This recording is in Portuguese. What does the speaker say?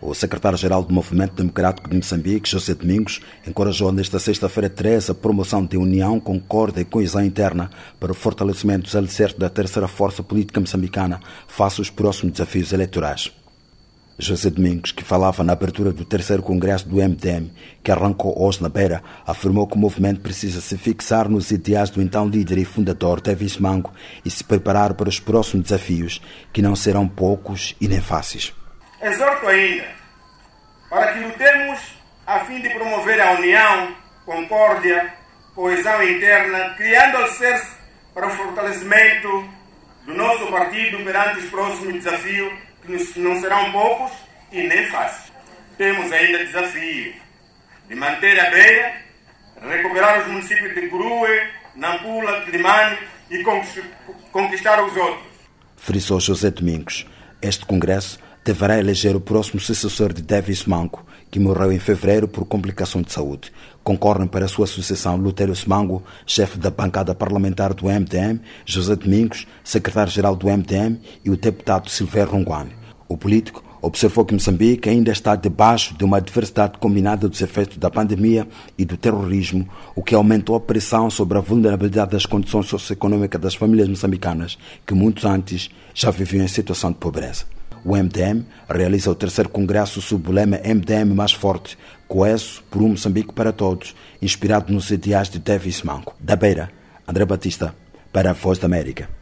O secretário-geral do Movimento Democrático de Moçambique, José Domingos, encorajou nesta sexta-feira 13 a promoção de união, concórdia e coesão interna para o fortalecimento dos alicerces da terceira força política moçambicana face aos próximos desafios eleitorais. José Domingos, que falava na abertura do terceiro congresso do MDM, que arrancou hoje na Beira, afirmou que o movimento precisa se fixar nos ideais do então líder e fundador Davis Mango e se preparar para os próximos desafios, que não serão poucos e nem fáceis. Exorto ainda para que lutemos a fim de promover a união, concórdia, coesão interna, criando alicerce para o fortalecimento do nosso partido perante os próximos desafios, que não serão poucos e nem fáceis. Temos ainda desafio de manter a beira, recuperar os municípios de Grue, Nampula, Climane e conquistar os outros. Frisou José Domingos. Este congresso deverá eleger o próximo sucessor de Davis Mango, que morreu em fevereiro por complicação de saúde. Concorrem para sua sucessão Lutério Mango, chefe da bancada parlamentar do MDM, José Domingos, secretário-geral do MDM e o deputado Silvério Ronguane. O político observou que Moçambique ainda está debaixo de uma adversidade combinada dos efeitos da pandemia e do terrorismo, o que aumentou a pressão sobre a vulnerabilidade das condições socioeconômicas das famílias moçambicanas, que muitos antes já viviam em situação de pobreza. O MDM realiza o terceiro congresso sob o lema MDM mais forte, coeso por um Moçambique para todos, inspirado nos ideais de Davis Manco. Da Beira, André Batista, para a Voz da América.